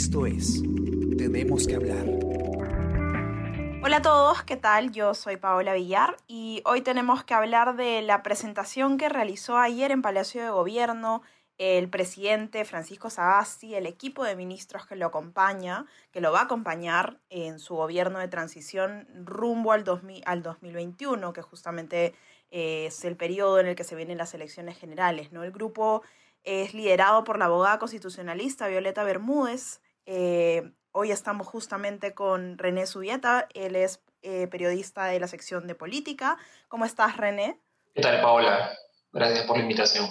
Esto es Tenemos que hablar. Hola a todos, ¿qué tal? Yo soy Paola Villar y hoy tenemos que hablar de la presentación que realizó ayer en Palacio de Gobierno el presidente Francisco Sagasti, el equipo de ministros que lo acompaña, que lo va a acompañar en su gobierno de transición rumbo al, 2000, al 2021, que justamente eh, es el periodo en el que se vienen las elecciones generales. ¿no? El grupo es liderado por la abogada constitucionalista Violeta Bermúdez. Eh, hoy estamos justamente con René Subieta, él es eh, periodista de la sección de política. ¿Cómo estás, René? ¿Qué tal, Paola? Gracias por la invitación.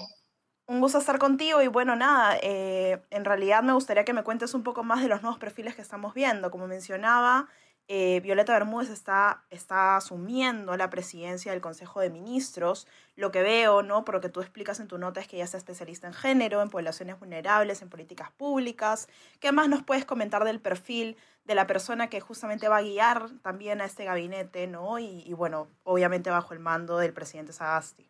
Un gusto estar contigo y bueno, nada, eh, en realidad me gustaría que me cuentes un poco más de los nuevos perfiles que estamos viendo. Como mencionaba, eh, Violeta Bermúdez está, está asumiendo la presidencia del Consejo de Ministros. Lo que veo, ¿no? Por lo que tú explicas en tu nota es que ella es especialista en género, en poblaciones vulnerables, en políticas públicas. ¿Qué más nos puedes comentar del perfil de la persona que justamente va a guiar también a este gabinete, ¿no? Y, y bueno, obviamente bajo el mando del presidente Sagasti.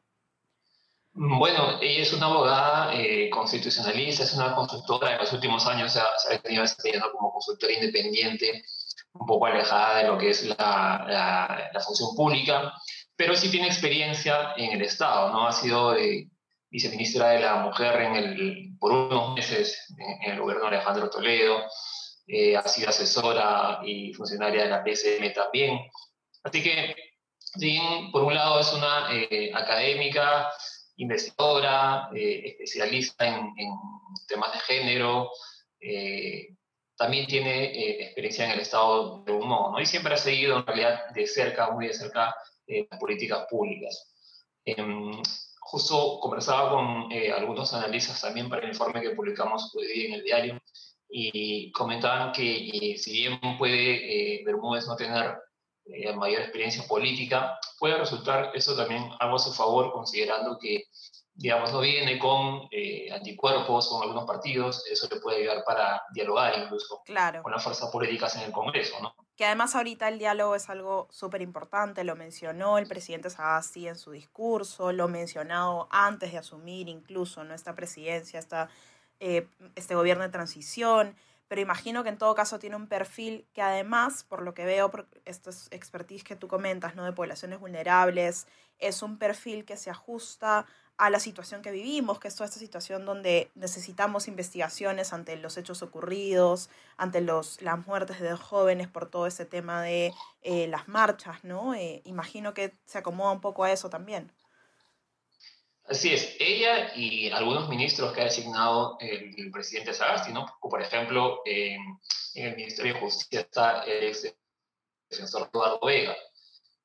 Bueno, ella es una abogada eh, constitucionalista, es una consultora, en los últimos años se ha, se ha como consultora independiente un poco alejada de lo que es la, la, la, función pública, pero sí tiene experiencia en el Estado, ¿no? Ha sido eh, viceministra de la Mujer en el, por unos meses en, el gobierno de Alejandro Toledo, eh, ha sido asesora y funcionaria de la PSM también. Así que, sí, por un lado es una eh, académica, investigadora, eh, especialista en, en, temas de género, eh, también tiene eh, experiencia en el estado de humor, ¿no? Y siempre ha seguido en realidad de cerca, muy de cerca, eh, las políticas públicas. Em, justo conversaba con eh, algunos analistas también para el informe que publicamos hoy día en el diario y comentaban que si bien puede Bermúdez no tener mayor experiencia política, puede resultar eso también algo a su favor, considerando que digamos, no viene con eh, anticuerpos, con algunos partidos, eso le puede ayudar para dialogar incluso claro. con las fuerzas políticas en el Congreso, ¿no? Que además ahorita el diálogo es algo súper importante, lo mencionó el presidente Sagasti en su discurso, lo mencionado antes de asumir incluso nuestra presidencia, esta, eh, este gobierno de transición, pero imagino que en todo caso tiene un perfil que además, por lo que veo, por estos expertise que tú comentas, ¿no? De poblaciones vulnerables, es un perfil que se ajusta a la situación que vivimos, que es toda esta situación donde necesitamos investigaciones ante los hechos ocurridos, ante los, las muertes de jóvenes por todo ese tema de eh, las marchas, ¿no? Eh, imagino que se acomoda un poco a eso también. Así es, ella y algunos ministros que ha designado el, el presidente Sagasti, ¿no? Por ejemplo, eh, en el Ministerio de Justicia está el ex defensor Eduardo Vega,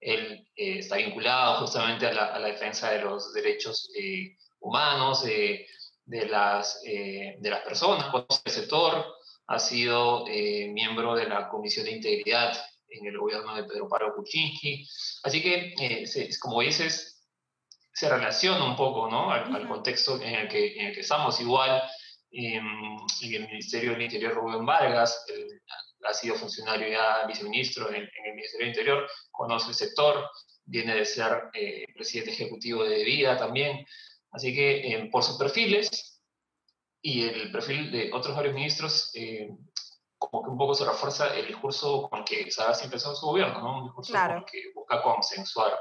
él eh, está vinculado justamente a la, a la, defensa de los derechos eh, humanos, eh, de, las, de las personas, conoce el sector, ha sido miembro de la Comisión de Integridad en el gobierno de Pedro Pablo Kuczynski. Así que, se, como dices, se relaciona un poco ¿no? al, al contexto en el, que, en el que estamos. Igual en, en el Ministerio del Interior, Rubén Vargas, el, ha sido funcionario ya viceministro en, en, el Ministerio del Interior, conoce el sector, viene de ser eh, presidente ejecutivo de Vida también. Así que eh, por sus perfiles y el perfil de otros varios ministros, eh, como que un poco se refuerza el discurso con el que Sagasti empezó su gobierno, ¿no? un discurso claro. que busca consensuar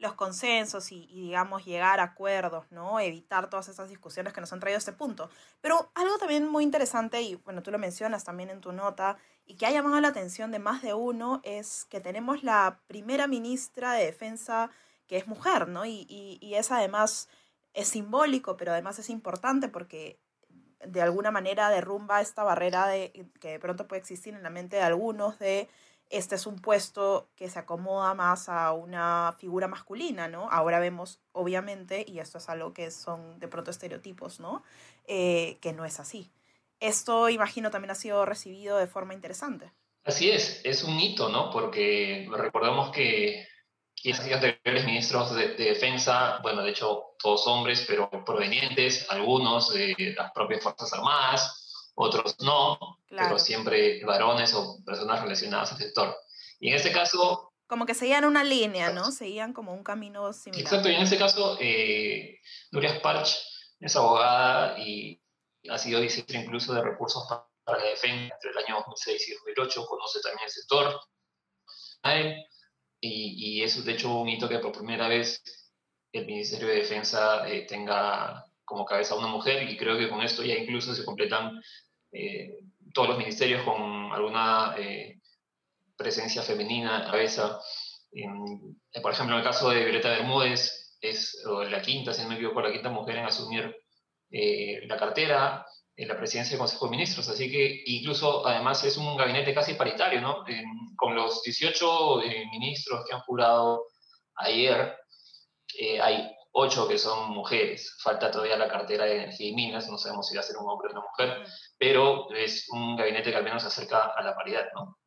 los consensos y, y, digamos, llegar a acuerdos, ¿no? Evitar todas esas discusiones que nos han traído a este punto. Pero algo también muy interesante, y bueno, tú lo mencionas también en tu nota, y que ha llamado la atención de más de uno, es que tenemos la primera ministra de Defensa que es mujer, ¿no? Y, y, y es además, es simbólico, pero además es importante porque de alguna manera derrumba esta barrera de, que de pronto puede existir en la mente de algunos de este es un puesto que se acomoda más a una figura masculina, ¿no? Ahora vemos, obviamente, y esto es algo que son de pronto estereotipos, ¿no? Eh, que no es así. Esto, imagino, también ha sido recibido de forma interesante. Así es, es un hito, ¿no? Porque recordemos que quienes anteriores ministros de, de, defensa, bueno, de hecho, todos hombres, pero provenientes, algunos de las propias Fuerzas Armadas, otros no, claro. pero siempre varones o personas relacionadas al sector. Y en este caso... Como que seguían una línea, ¿no? Seguían como un camino similar. Exacto, y en este caso, eh, Nuria Sparch es abogada y ha sido ministra incluso de recursos para la Defensa entre el año 2006 y 2008, conoce también el sector. Y, y es de hecho un hito que por primera vez el Ministerio de Defensa eh, tenga como cabeza una mujer y creo que con esto ya incluso se completan eh, todos los ministerios con alguna eh, presencia femenina cabeza. por ejemplo, en el caso de Violeta Bermúdez, es la quinta, si no me equivoco, la quinta mujer en asumir la cartera en la presidencia del Consejo de Ministros. Así que incluso, además, es un gabinete casi paritario, ¿no? con los 18 ministros que han jurado ayer, eh, hay ocho que son mujeres. Falta todavía la cartera de energía y minas, no sabemos si va a ser un hombre o una mujer, pero es un gabinete que al menos se acerca a la paridad, ¿no?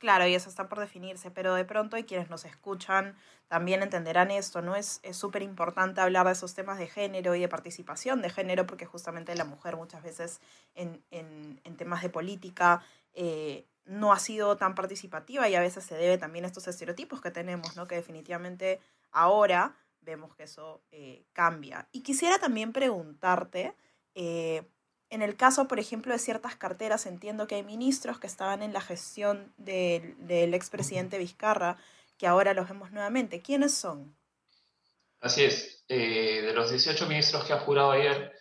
Claro, y eso está por definirse, pero de pronto y quienes nos escuchan también entenderán esto, ¿no? Es súper importante hablar de esos temas de género y de participación de género, porque justamente la mujer muchas veces en, en, temas de política eh, no ha sido tan participativa y a veces se debe también a estos estereotipos que tenemos, ¿no? Que definitivamente ahora vemos que eso eh, cambia. Y quisiera también preguntarte, eh, en el caso, por ejemplo, de ciertas carteras, entiendo que hay ministros que estaban en la gestión del, del expresidente Vizcarra, que ahora los vemos nuevamente. ¿Quiénes son? Así es. Eh, de los 18 ministros que ha jurado ayer,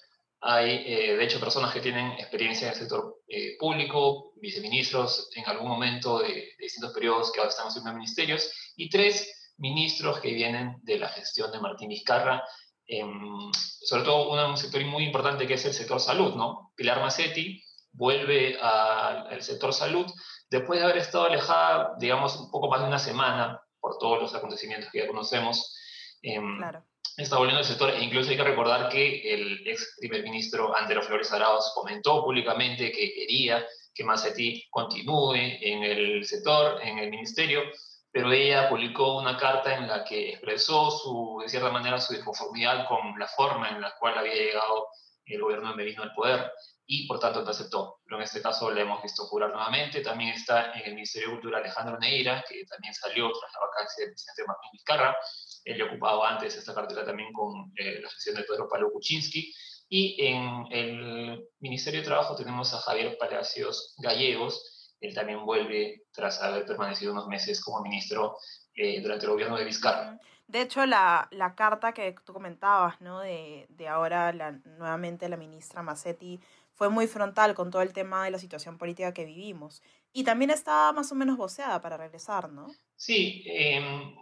hay, de hecho, personas que tienen experiencia en el sector público, viceministros en algún momento de, distintos periodos que ahora están haciendo ministerios, y tres ministros que vienen de la gestión de Martín Vizcarra, em, sobre todo un sector muy importante que es el sector salud, ¿no? Pilar Macetti vuelve al sector salud después de haber estado alejada, digamos, un poco más de una semana por todos los acontecimientos que ya conocemos. Em, claro. Está volviendo al sector e incluso hay que recordar que el ex primer ministro Andero Flores Arauz comentó públicamente que quería que Macetti continúe en el sector, en el ministerio, pero ella publicó una carta en la que expresó su, de cierta manera su disconformidad con la forma en la cual había llegado el gobierno de Merino al poder y por tanto no aceptó. Pero en este caso le hemos visto jurar nuevamente. También está en el Ministerio de Cultura Alejandro Neira, que también salió tras la vacancia del presidente Martín Vizcarra. Él le ocupado antes esta cartera también con eh, la gestión de Pedro Pablo Kuczynski. Y en el Ministerio de Trabajo tenemos a Javier Palacios Gallegos, él también vuelve tras haber permanecido unos meses como ministro eh, durante el gobierno de Vizcarra. De hecho, la, la carta que tú comentabas, ¿no? De, de ahora la, nuevamente la ministra Massetti fue muy frontal con todo el tema de la situación política que vivimos. Y también estaba más o menos voceada para regresar, ¿no? Sí, em,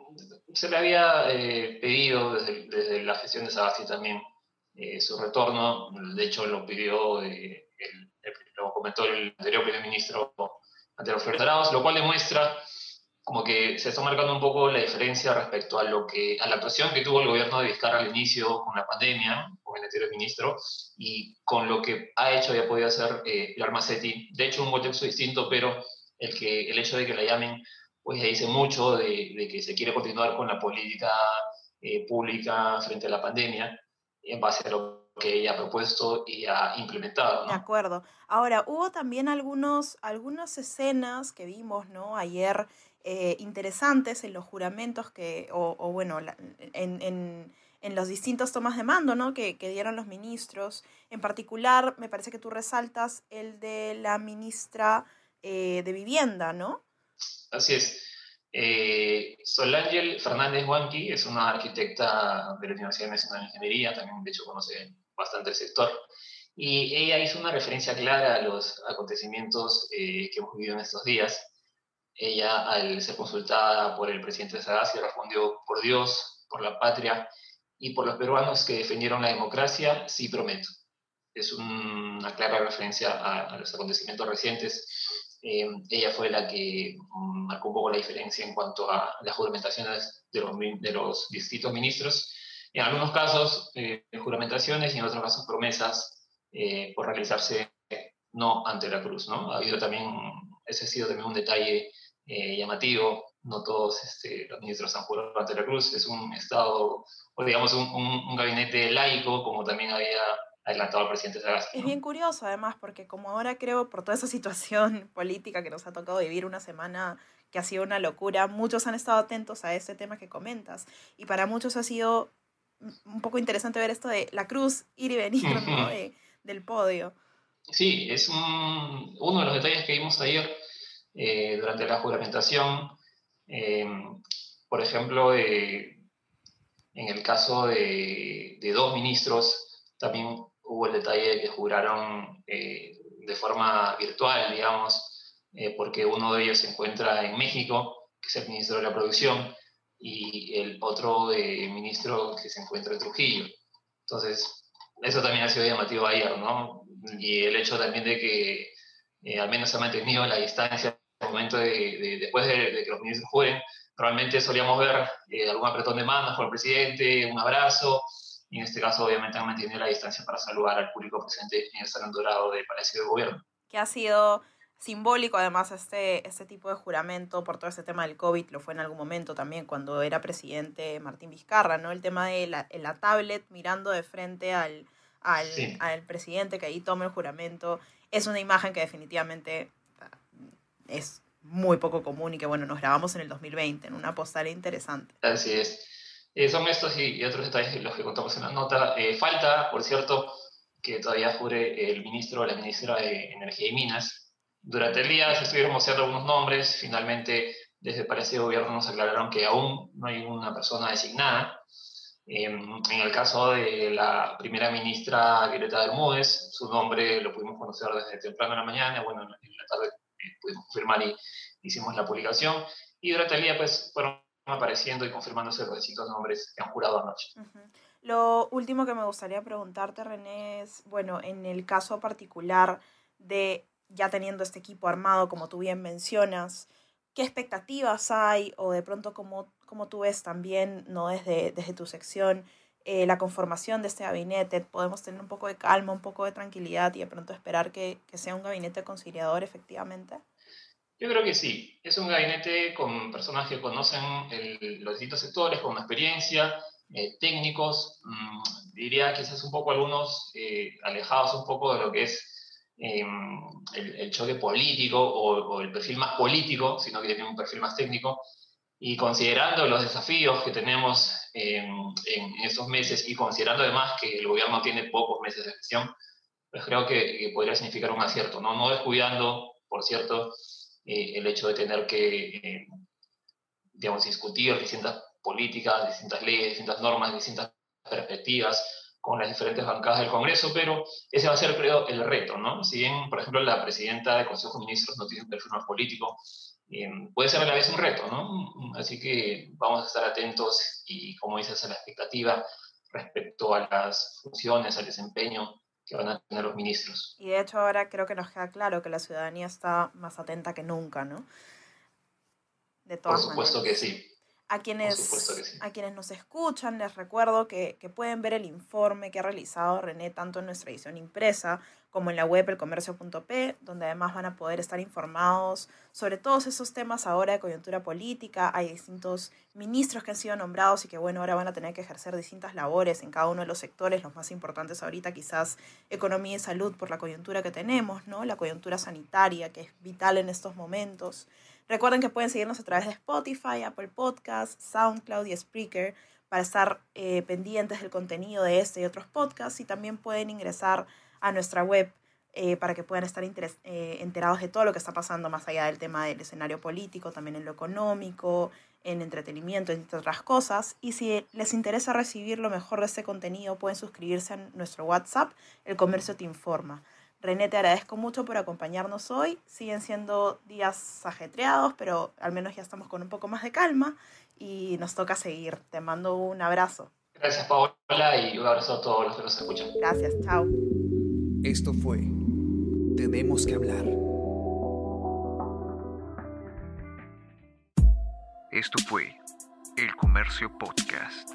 se le había eh, pedido desde, desde, la gestión de Sagasti también eh, su retorno. De hecho, lo pidió, el, lo comentó el anterior primer ministro ante los Arauz, lo cual demuestra como que se está marcando un poco la diferencia respecto a lo que a la actuación que tuvo el gobierno de Vizcarra al inicio con la pandemia, con el anterior ministro, y con lo que ha hecho y ha podido hacer eh, el Armacetti. De hecho, un contexto distinto, pero el, que, el hecho de que la llamen, pues ya dice mucho de, de que se quiere continuar con la política eh, pública frente a la pandemia, en base a lo que ella ha propuesto y ha implementado. De acuerdo. Ahora, hubo también algunos, algunas escenas que vimos ¿no? ayer eh, interesantes en los juramentos que, o, o bueno, en, en, en, los distintos tomas de mando ¿no? que, que dieron los ministros. En particular, me parece que tú resaltas el de la ministra eh, de Vivienda, ¿no? Así es. Eh, Ángel Fernández Huanqui es una arquitecta de la Universidad Nacional de Ingeniería, también de hecho conoce bastante el sector. Y ella hizo una referencia clara a los acontecimientos eh, que hemos vivido en estos días. Ella, al ser consultada por el presidente Sagasti, respondió, por Dios, por la patria y por los peruanos que defendieron la democracia, sí prometo. Es una clara referencia a, los acontecimientos recientes. Eh, ella fue la que marcó un poco la diferencia en cuanto a las juramentaciones de los, de los distintos ministros en algunos casos eh, juramentaciones y en otros casos promesas eh, por realizarse no ante la cruz. ¿no? Ha habido también, ese ha sido también un detalle eh, llamativo, no todos este, los ministros han jurado ante la cruz, es un Estado, o digamos un, un, gabinete laico, como también había adelantado el presidente Sagasti. Es bien curioso además, porque como ahora creo, por toda esa situación política que nos ha tocado vivir una semana que ha sido una locura, muchos han estado atentos a ese tema que comentas, y para muchos ha sido un poco interesante ver esto de la cruz ir y venir del podio. Sí, es uno de los detalles que vimos ayer eh, durante la juramentación. Eh, por ejemplo, en el caso de, dos ministros, también hubo el detalle de que juraron de forma virtual, digamos, porque uno de ellos se encuentra en México, que es el ministro de la Producción, y el otro ministro que se encuentra en Trujillo. Entonces, eso también ha sido llamativo ayer, ¿no? Y el hecho también de que eh, al menos se ha mantenido la distancia el momento de, después de, que los ministros juren. Normalmente solíamos ver eh, algún apretón de manos por el presidente, un abrazo, y en este caso obviamente han mantenido la distancia para saludar al público presente en el Salón Dorado del Palacio de Gobierno. Que ha sido simbólico además este, este tipo de juramento por todo este tema del COVID, lo fue en algún momento también cuando era presidente Martín Vizcarra, ¿no? El tema de la, la tablet mirando de frente al, al, al, presidente que ahí toma el juramento, es una imagen que definitivamente ah, es muy poco común y que bueno, nos grabamos en el 2020, en una postal interesante. Así es. Eh, son estos y, otros detalles los que contamos en la nota. Eh, falta, por cierto, que todavía jure el ministro o la ministra de Energía y Minas, durante el día se estuvieron mostrando algunos nombres, finalmente desde el Palacio de Gobierno nos aclararon que aún no hay una persona designada. Em, en el caso de la primera ministra Violeta Bermúdez, su nombre lo pudimos conocer desde temprano en la mañana, bueno, en la tarde eh, pudimos confirmar y hicimos la publicación. Y durante el día, pues, fueron apareciendo y confirmándose los distintos nombres que han jurado anoche. Lo último que me gustaría preguntarte, René, es, bueno, en el caso particular de ya teniendo este equipo armado, como tú bien mencionas, qué expectativas hay o de pronto cómo, cómo tú ves también, no desde, desde tu sección, eh, la conformación de este gabinete, podemos tener un poco de calma, un poco de tranquilidad y de pronto esperar que, que sea un gabinete conciliador efectivamente? Yo creo que sí. Es un gabinete con personas que conocen los distintos sectores, con experiencia, eh, técnicos, mm, diría quizás un poco algunos eh, alejados un poco de lo que es Em, el, choque político o, el perfil más político, sino que tiene un perfil más técnico. Y considerando los desafíos que tenemos en estos meses y considerando además que el gobierno tiene pocos meses de gestión, pues creo que, podría significar un acierto, no, no descuidando, por cierto, eh, el hecho de tener que, eh, digamos, discutir distintas políticas, distintas leyes, distintas normas, distintas perspectivas, con las diferentes bancadas del Congreso, pero ese va a ser, creo, el reto, ¿no? Si bien, por ejemplo, la presidenta del Consejo de Ministros no tiene un perfil más político, eh, puede ser a la vez un reto, ¿no? Así que vamos a estar atentos y, como dices, a la expectativa respecto a las funciones, al desempeño que van a tener los ministros. Y de hecho ahora creo que nos queda claro que la ciudadanía está más atenta que nunca, ¿no? De todas Por supuesto que sí. A quienes, a quienes nos escuchan, les recuerdo que, pueden ver el informe que ha realizado René tanto en nuestra edición impresa como en la web elcomercio.p, donde además van a poder estar informados sobre todos esos temas ahora de coyuntura política. Hay distintos ministros que han sido nombrados y que, bueno, ahora van a tener que ejercer distintas labores en cada uno de los sectores, los más importantes ahorita quizás economía y salud por la coyuntura que tenemos, ¿no? La coyuntura sanitaria, que es vital en estos momentos. Recuerden que pueden seguirnos a través de Spotify, Apple Podcasts, SoundCloud y Spreaker para estar eh, pendientes del contenido de este y otros podcasts y también pueden ingresar a nuestra web eh, para que puedan estar eh, enterados de todo lo que está pasando más allá del tema del escenario político, también en lo económico, en entretenimiento, entre otras cosas. Y si les interesa recibir lo mejor de este contenido, pueden suscribirse a nuestro WhatsApp, El Comercio Te Informa. René, te agradezco mucho por acompañarnos hoy. Siguen siendo días ajetreados, pero al menos ya estamos con un poco más de calma y nos toca seguir. Te mando un abrazo. Gracias, Paola, y un abrazo a todos los que nos escuchan. Gracias, chao. Esto fue Tenemos que hablar. Esto fue El Comercio Podcast.